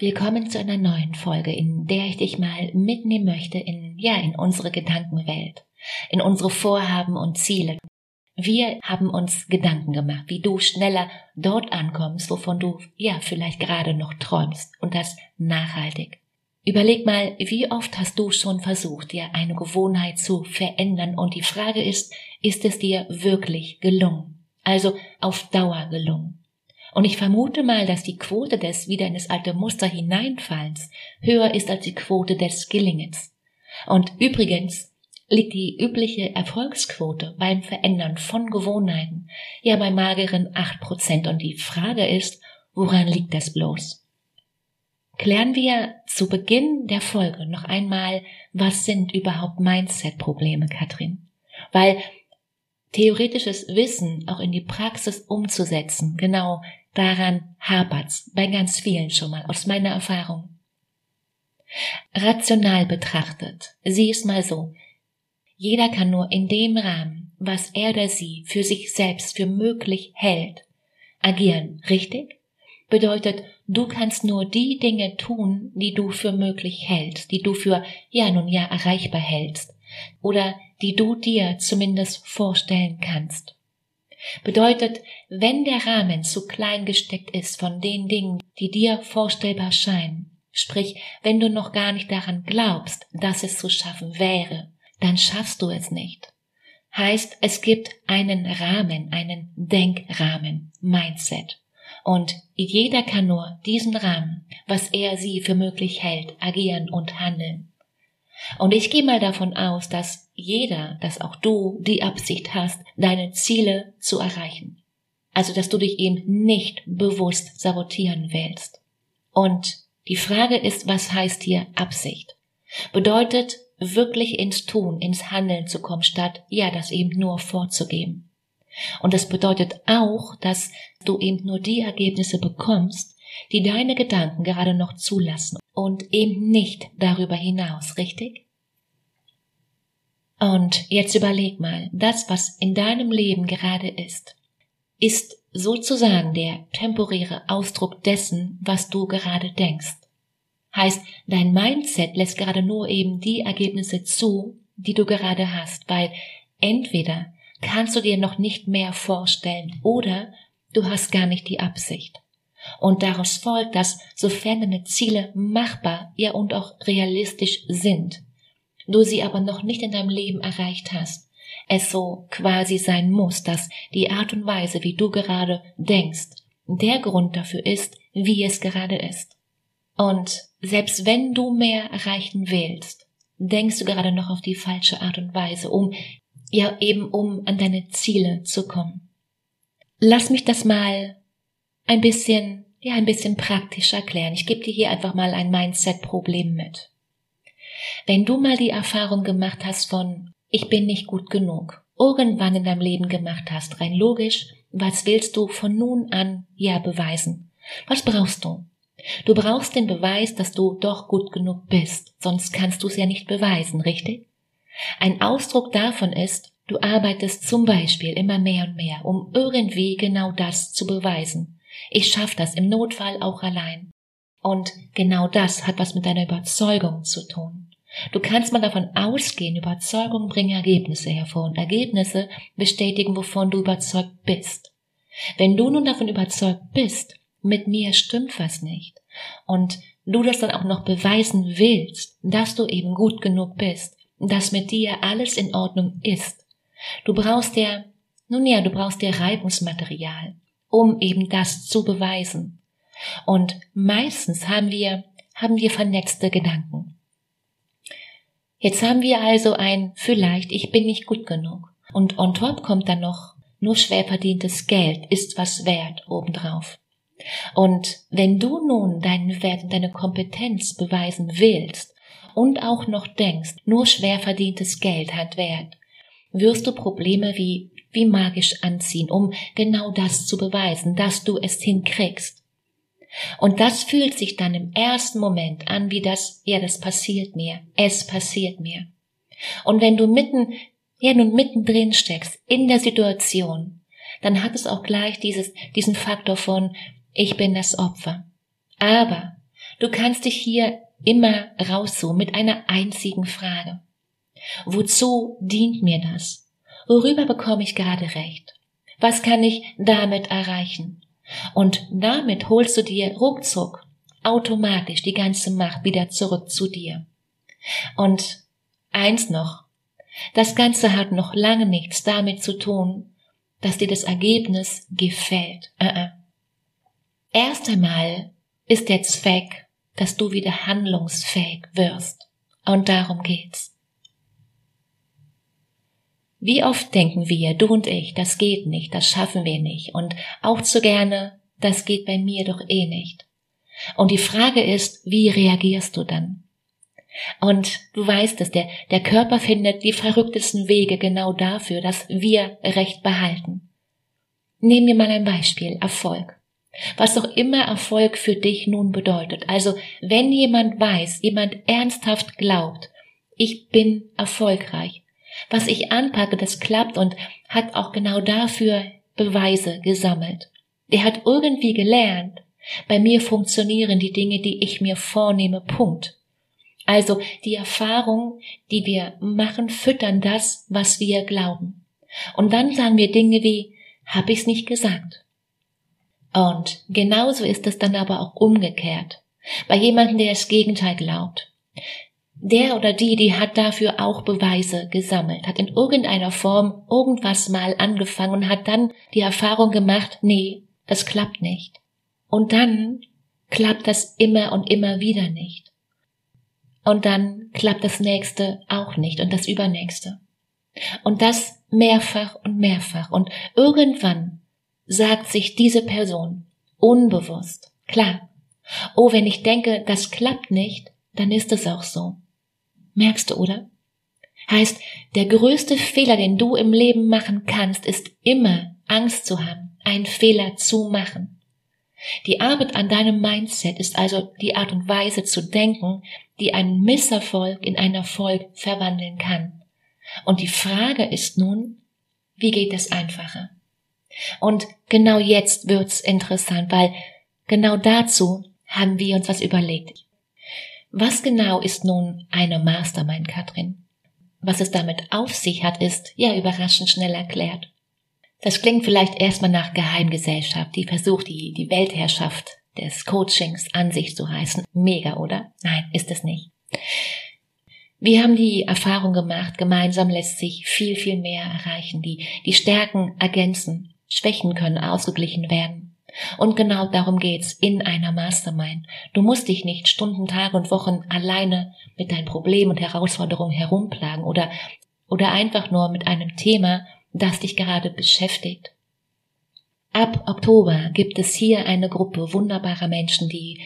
Willkommen zu einer neuen Folge, in der ich dich mal mitnehmen möchte in, ja, in unsere Gedankenwelt, in unsere Vorhaben und Ziele. Wir haben uns Gedanken gemacht, wie du schneller dort ankommst, wovon du, ja, vielleicht gerade noch träumst und das nachhaltig. Überleg mal, wie oft hast du schon versucht, dir eine Gewohnheit zu verändern und die Frage ist, ist es dir wirklich gelungen? Also auf Dauer gelungen? Und ich vermute mal, dass die Quote des wieder in das alte Muster hineinfallens höher ist als die Quote des Gelingens. Und übrigens liegt die übliche Erfolgsquote beim Verändern von Gewohnheiten ja bei mageren acht Prozent. Und die Frage ist, woran liegt das bloß? Klären wir zu Beginn der Folge noch einmal, was sind überhaupt Mindset-Probleme, Katrin? Weil theoretisches Wissen auch in die Praxis umzusetzen, genau Daran hapert's bei ganz vielen schon mal aus meiner Erfahrung. Rational betrachtet, sieh es mal so. Jeder kann nur in dem Rahmen, was er oder sie für sich selbst für möglich hält, agieren, richtig? Bedeutet, du kannst nur die Dinge tun, die du für möglich hältst, die du für ja nun ja erreichbar hältst oder die du dir zumindest vorstellen kannst. Bedeutet, wenn der Rahmen zu klein gesteckt ist von den Dingen, die dir vorstellbar scheinen, sprich, wenn du noch gar nicht daran glaubst, dass es zu schaffen wäre, dann schaffst du es nicht. Heißt, es gibt einen Rahmen, einen Denkrahmen, Mindset. Und jeder kann nur diesen Rahmen, was er sie für möglich hält, agieren und handeln. Und ich gehe mal davon aus, dass jeder, dass auch du die Absicht hast, deine Ziele zu erreichen. Also, dass du dich eben nicht bewusst sabotieren willst. Und die Frage ist, was heißt hier Absicht? Bedeutet, wirklich ins Tun, ins Handeln zu kommen, statt, ja, das eben nur vorzugeben. Und das bedeutet auch, dass du eben nur die Ergebnisse bekommst, die deine Gedanken gerade noch zulassen und eben nicht darüber hinaus, richtig? Und jetzt überleg mal, das, was in deinem Leben gerade ist, ist sozusagen der temporäre Ausdruck dessen, was du gerade denkst. Heißt, dein Mindset lässt gerade nur eben die Ergebnisse zu, die du gerade hast, weil entweder kannst du dir noch nicht mehr vorstellen oder du hast gar nicht die Absicht. Und daraus folgt, dass sofern deine Ziele machbar, ja und auch realistisch sind, du sie aber noch nicht in deinem Leben erreicht hast, es so quasi sein muss, dass die Art und Weise, wie du gerade denkst, der Grund dafür ist, wie es gerade ist. Und selbst wenn du mehr erreichen willst, denkst du gerade noch auf die falsche Art und Weise, um ja eben um an deine Ziele zu kommen. Lass mich das mal ein bisschen, ja, ein bisschen praktisch erklären. Ich gebe dir hier einfach mal ein Mindset-Problem mit. Wenn du mal die Erfahrung gemacht hast von, ich bin nicht gut genug, irgendwann in deinem Leben gemacht hast, rein logisch, was willst du von nun an ja beweisen? Was brauchst du? Du brauchst den Beweis, dass du doch gut genug bist, sonst kannst du es ja nicht beweisen, richtig? Ein Ausdruck davon ist, du arbeitest zum Beispiel immer mehr und mehr, um irgendwie genau das zu beweisen. Ich schaff das im Notfall auch allein. Und genau das hat was mit deiner Überzeugung zu tun. Du kannst mal davon ausgehen, Überzeugung bringen Ergebnisse hervor und Ergebnisse bestätigen, wovon du überzeugt bist. Wenn du nun davon überzeugt bist, mit mir stimmt was nicht und du das dann auch noch beweisen willst, dass du eben gut genug bist, dass mit dir alles in Ordnung ist. Du brauchst ja, nun ja, du brauchst ja Reibungsmaterial, um eben das zu beweisen. Und meistens haben wir, haben wir vernetzte Gedanken. Jetzt haben wir also ein vielleicht, ich bin nicht gut genug. Und on top kommt dann noch nur schwer verdientes Geld ist was wert obendrauf. Und wenn du nun deinen Wert und deine Kompetenz beweisen willst und auch noch denkst, nur schwer verdientes Geld hat Wert, wirst du Probleme wie, wie magisch anziehen, um genau das zu beweisen, dass du es hinkriegst. Und das fühlt sich dann im ersten Moment an wie das, ja, das passiert mir, es passiert mir. Und wenn du mitten, ja, nun mittendrin steckst, in der Situation, dann hat es auch gleich dieses, diesen Faktor von, ich bin das Opfer. Aber du kannst dich hier immer rauszoomen mit einer einzigen Frage. Wozu dient mir das? Worüber bekomme ich gerade recht? Was kann ich damit erreichen? Und damit holst du dir ruckzuck automatisch die ganze Macht wieder zurück zu dir. Und eins noch, das Ganze hat noch lange nichts damit zu tun, dass dir das Ergebnis gefällt. Uh -uh. Erst einmal ist der Zweck, dass du wieder handlungsfähig wirst. Und darum geht's. Wie oft denken wir, du und ich, das geht nicht, das schaffen wir nicht und auch zu gerne, das geht bei mir doch eh nicht. Und die Frage ist, wie reagierst du dann? Und du weißt es, der, der Körper findet die verrücktesten Wege genau dafür, dass wir Recht behalten. Nehmen wir mal ein Beispiel, Erfolg. Was auch immer Erfolg für dich nun bedeutet. Also, wenn jemand weiß, jemand ernsthaft glaubt, ich bin erfolgreich, was ich anpacke, das klappt und hat auch genau dafür Beweise gesammelt. Der hat irgendwie gelernt, bei mir funktionieren die Dinge, die ich mir vornehme, Punkt. Also die Erfahrung, die wir machen, füttern das, was wir glauben. Und dann sagen wir Dinge wie, hab ich's nicht gesagt? Und genauso ist es dann aber auch umgekehrt. Bei jemandem, der das Gegenteil glaubt der oder die, die hat dafür auch Beweise gesammelt, hat in irgendeiner Form irgendwas mal angefangen und hat dann die Erfahrung gemacht, nee, das klappt nicht. Und dann klappt das immer und immer wieder nicht. Und dann klappt das nächste auch nicht und das übernächste. Und das mehrfach und mehrfach. Und irgendwann sagt sich diese Person unbewusst, klar, oh, wenn ich denke, das klappt nicht, dann ist es auch so. Merkst du, oder? Heißt, der größte Fehler, den du im Leben machen kannst, ist immer Angst zu haben, einen Fehler zu machen. Die Arbeit an deinem Mindset ist also die Art und Weise zu denken, die einen Misserfolg in einen Erfolg verwandeln kann. Und die Frage ist nun, wie geht es einfacher? Und genau jetzt wird's interessant, weil genau dazu haben wir uns was überlegt. Was genau ist nun eine Mastermind, Katrin? Was es damit auf sich hat, ist ja überraschend schnell erklärt. Das klingt vielleicht erstmal nach Geheimgesellschaft, die versucht, die, die Weltherrschaft des Coachings an sich zu reißen. Mega, oder? Nein, ist es nicht. Wir haben die Erfahrung gemacht, gemeinsam lässt sich viel, viel mehr erreichen. Die, die Stärken ergänzen, Schwächen können ausgeglichen werden. Und genau darum geht's in einer Mastermind. Du musst dich nicht Stunden, Tage und Wochen alleine mit deinen Problemen und Herausforderungen herumplagen oder, oder einfach nur mit einem Thema, das dich gerade beschäftigt. Ab Oktober gibt es hier eine Gruppe wunderbarer Menschen, die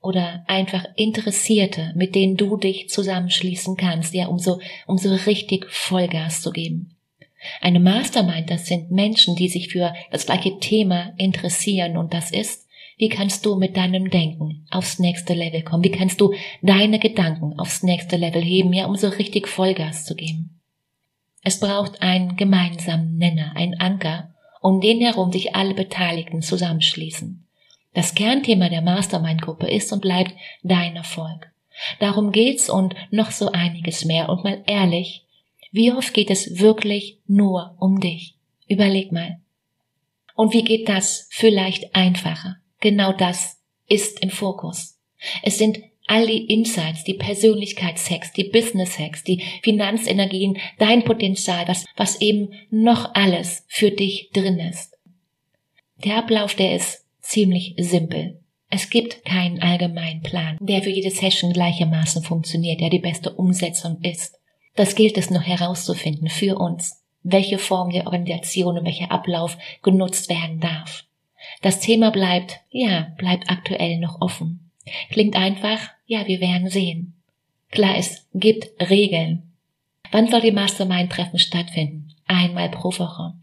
oder einfach Interessierte, mit denen du dich zusammenschließen kannst, ja, um so, um so richtig Vollgas zu geben. Eine Mastermind, das sind Menschen, die sich für das gleiche Thema interessieren und das ist, wie kannst du mit deinem Denken aufs nächste Level kommen? Wie kannst du deine Gedanken aufs nächste Level heben, ja, um so richtig Vollgas zu geben? Es braucht einen gemeinsamen Nenner, einen Anker, um den herum sich alle Beteiligten zusammenschließen. Das Kernthema der Mastermind-Gruppe ist und bleibt dein Erfolg. Darum geht's und noch so einiges mehr. Und mal ehrlich, wie oft geht es wirklich nur um dich? Überleg mal. Und wie geht das vielleicht einfacher? Genau das ist im Fokus. Es sind all die Insights, die Persönlichkeitshacks, die Business-Hacks, die Finanzenergien, dein Potenzial, was, was eben noch alles für dich drin ist. Der Ablauf, der ist ziemlich simpel. Es gibt keinen allgemeinen Plan, der für jede Session gleichermaßen funktioniert, der die beste Umsetzung ist. Das gilt es noch herauszufinden für uns, welche Form der Organisation und welcher Ablauf genutzt werden darf. Das Thema bleibt, ja, bleibt aktuell noch offen. Klingt einfach, ja, wir werden sehen. Klar, es gibt Regeln. Wann soll die Mastermind-Treffen stattfinden? Einmal pro Woche.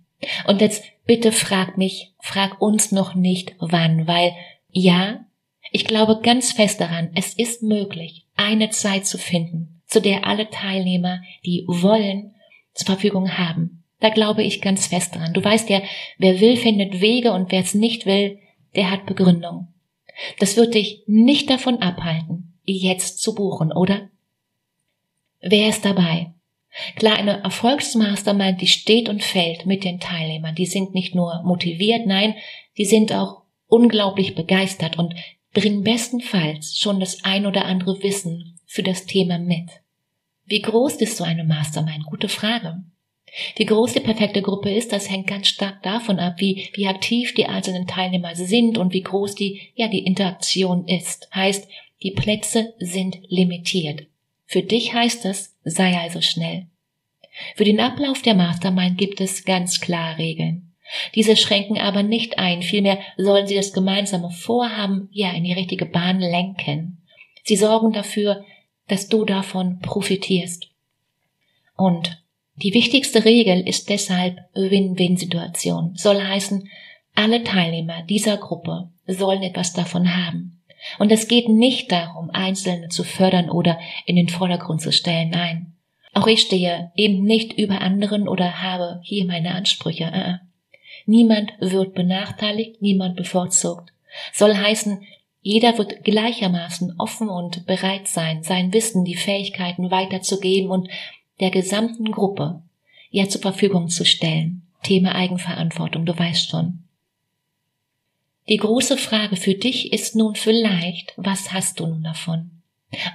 Und jetzt bitte frag mich, frag uns noch nicht wann, weil ja, ich glaube ganz fest daran, es ist möglich, eine Zeit zu finden, zu der alle Teilnehmer, die wollen, zur Verfügung haben. Da glaube ich ganz fest dran. Du weißt ja, wer will, findet Wege und wer es nicht will, der hat Begründung. Das wird dich nicht davon abhalten, jetzt zu buchen, oder? Wer ist dabei? Klar, eine Erfolgsmastermind, die steht und fällt mit den Teilnehmern. Die sind nicht nur motiviert, nein, die sind auch unglaublich begeistert und bringen bestenfalls schon das ein oder andere Wissen für das Thema mit. Wie groß ist so eine Mastermind? Gute Frage. Wie groß die perfekte Gruppe ist, das hängt ganz stark davon ab, wie, wie aktiv die einzelnen Teilnehmer sind und wie groß die, ja, die Interaktion ist. Heißt, die Plätze sind limitiert. Für dich heißt es, sei also schnell. Für den Ablauf der Mastermind gibt es ganz klar Regeln. Diese schränken aber nicht ein, vielmehr sollen sie das gemeinsame Vorhaben ja in die richtige Bahn lenken. Sie sorgen dafür, dass du davon profitierst. Und die wichtigste Regel ist deshalb Win-Win-Situation. Soll heißen, alle Teilnehmer dieser Gruppe sollen etwas davon haben. Und es geht nicht darum, Einzelne zu fördern oder in den Vordergrund zu stellen, nein. Auch ich stehe eben nicht über anderen oder habe hier meine Ansprüche. Äh, äh. Niemand wird benachteiligt, niemand bevorzugt. Soll heißen, jeder wird gleichermaßen offen und bereit sein, sein Wissen, die Fähigkeiten weiterzugeben und der gesamten Gruppe ja zur Verfügung zu stellen. Thema Eigenverantwortung, du weißt schon. Die große Frage für dich ist nun vielleicht, was hast du nun davon?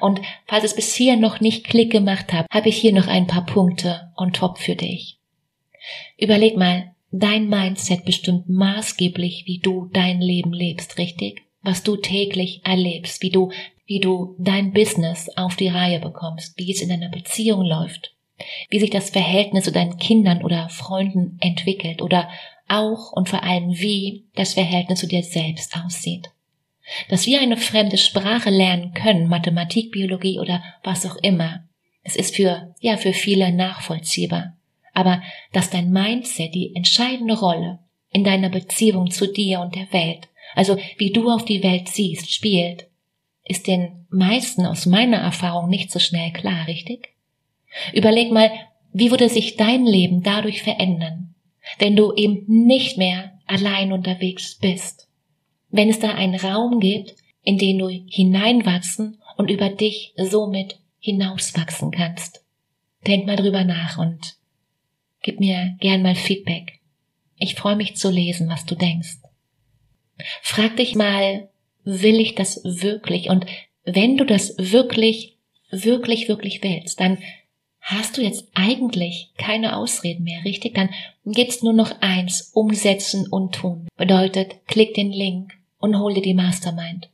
Und falls es bisher noch nicht Klick gemacht hat, habe ich hier noch ein paar Punkte on top für dich. Überleg mal, dein Mindset bestimmt maßgeblich, wie du dein Leben lebst, richtig? Was du täglich erlebst, wie du, wie du dein Business auf die Reihe bekommst, wie es in deiner Beziehung läuft, wie sich das Verhältnis zu deinen Kindern oder Freunden entwickelt oder auch und vor allem wie das Verhältnis zu dir selbst aussieht. Dass wir eine fremde Sprache lernen können, Mathematik, Biologie oder was auch immer, es ist für, ja, für viele nachvollziehbar. Aber dass dein Mindset die entscheidende Rolle in deiner Beziehung zu dir und der Welt, also wie du auf die Welt siehst, spielt, ist den meisten aus meiner Erfahrung nicht so schnell klar, richtig? Überleg mal, wie würde sich dein Leben dadurch verändern, wenn du eben nicht mehr allein unterwegs bist. Wenn es da einen Raum gibt, in den du hineinwachsen und über dich somit hinauswachsen kannst. Denk mal drüber nach und gib mir gern mal Feedback. Ich freue mich zu lesen, was du denkst. Frag dich mal, will ich das wirklich? Und wenn du das wirklich, wirklich, wirklich willst, dann hast du jetzt eigentlich keine Ausreden mehr, richtig? Dann gibt's nur noch eins, umsetzen und tun. Bedeutet, klick den Link und hol dir die Mastermind.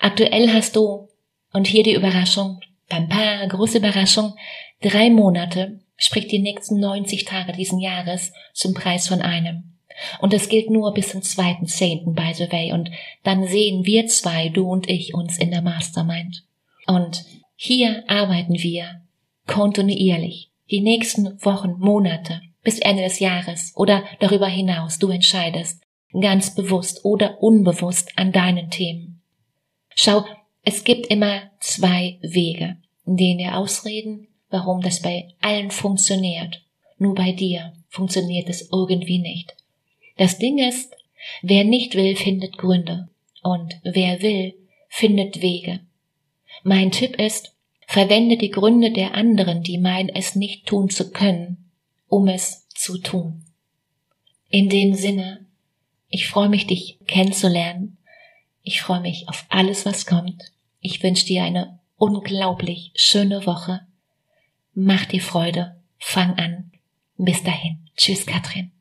Aktuell hast du, und hier die Überraschung, beim Paar, große Überraschung, drei Monate, sprich die nächsten 90 Tage diesen Jahres, zum Preis von einem. Und das gilt nur bis zum zweiten Zehnten, by the way. Und dann sehen wir zwei, du und ich, uns in der Mastermind. Und hier arbeiten wir kontinuierlich, die nächsten Wochen, Monate, bis Ende des Jahres oder darüber hinaus, du entscheidest, ganz bewusst oder unbewusst an deinen Themen. Schau, es gibt immer zwei Wege, in denen wir ausreden, warum das bei allen funktioniert. Nur bei dir funktioniert es irgendwie nicht. Das Ding ist, wer nicht will, findet Gründe. Und wer will, findet Wege. Mein Tipp ist, Verwende die Gründe der anderen, die meinen, es nicht tun zu können, um es zu tun. In dem Sinne, ich freue mich, dich kennenzulernen. Ich freue mich auf alles, was kommt. Ich wünsche dir eine unglaublich schöne Woche. Mach dir Freude. Fang an. Bis dahin. Tschüss, Katrin.